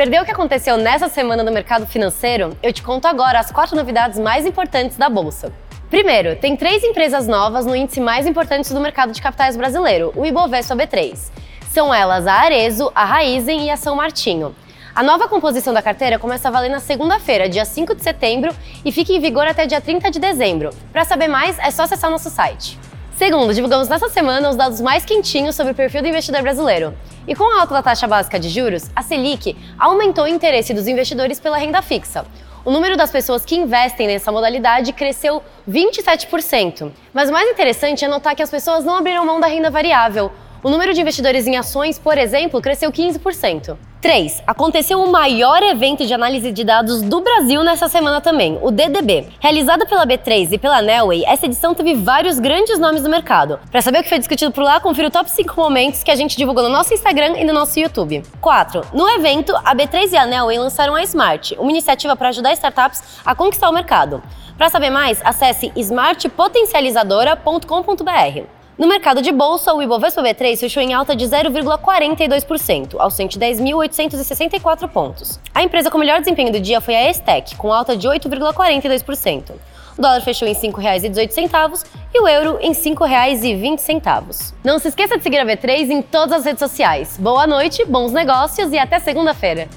Perdeu o que aconteceu nessa semana no mercado financeiro? Eu te conto agora as quatro novidades mais importantes da Bolsa. Primeiro, tem três empresas novas no índice mais importante do mercado de capitais brasileiro, o Ibovespa B3. São elas a Arezo, a Raizen e a São Martinho. A nova composição da carteira começa a valer na segunda-feira, dia 5 de setembro, e fica em vigor até dia 30 de dezembro. Para saber mais, é só acessar nosso site. Segundo, divulgamos nessa semana os dados mais quentinhos sobre o perfil do investidor brasileiro. E com a alta da taxa básica de juros, a Selic aumentou o interesse dos investidores pela renda fixa. O número das pessoas que investem nessa modalidade cresceu 27%. Mas o mais interessante é notar que as pessoas não abriram mão da renda variável. O número de investidores em ações, por exemplo, cresceu 15%. 3. Aconteceu o maior evento de análise de dados do Brasil nessa semana também, o DDB. Realizado pela B3 e pela Nelway, essa edição teve vários grandes nomes do mercado. Para saber o que foi discutido por lá, confira o top 5 momentos que a gente divulgou no nosso Instagram e no nosso YouTube. 4. No evento, a B3 e a Nelway lançaram a Smart, uma iniciativa para ajudar startups a conquistar o mercado. Para saber mais, acesse smartpotencializadora.com.br. No mercado de bolsa, o Ibovespa B3 fechou em alta de 0,42%, aos 110.864 pontos. A empresa com melhor desempenho do dia foi a Estec, com alta de 8,42%. O dólar fechou em R$ 5,18 e o euro em R$ 5,20. Não se esqueça de seguir a B3 em todas as redes sociais. Boa noite, bons negócios e até segunda-feira.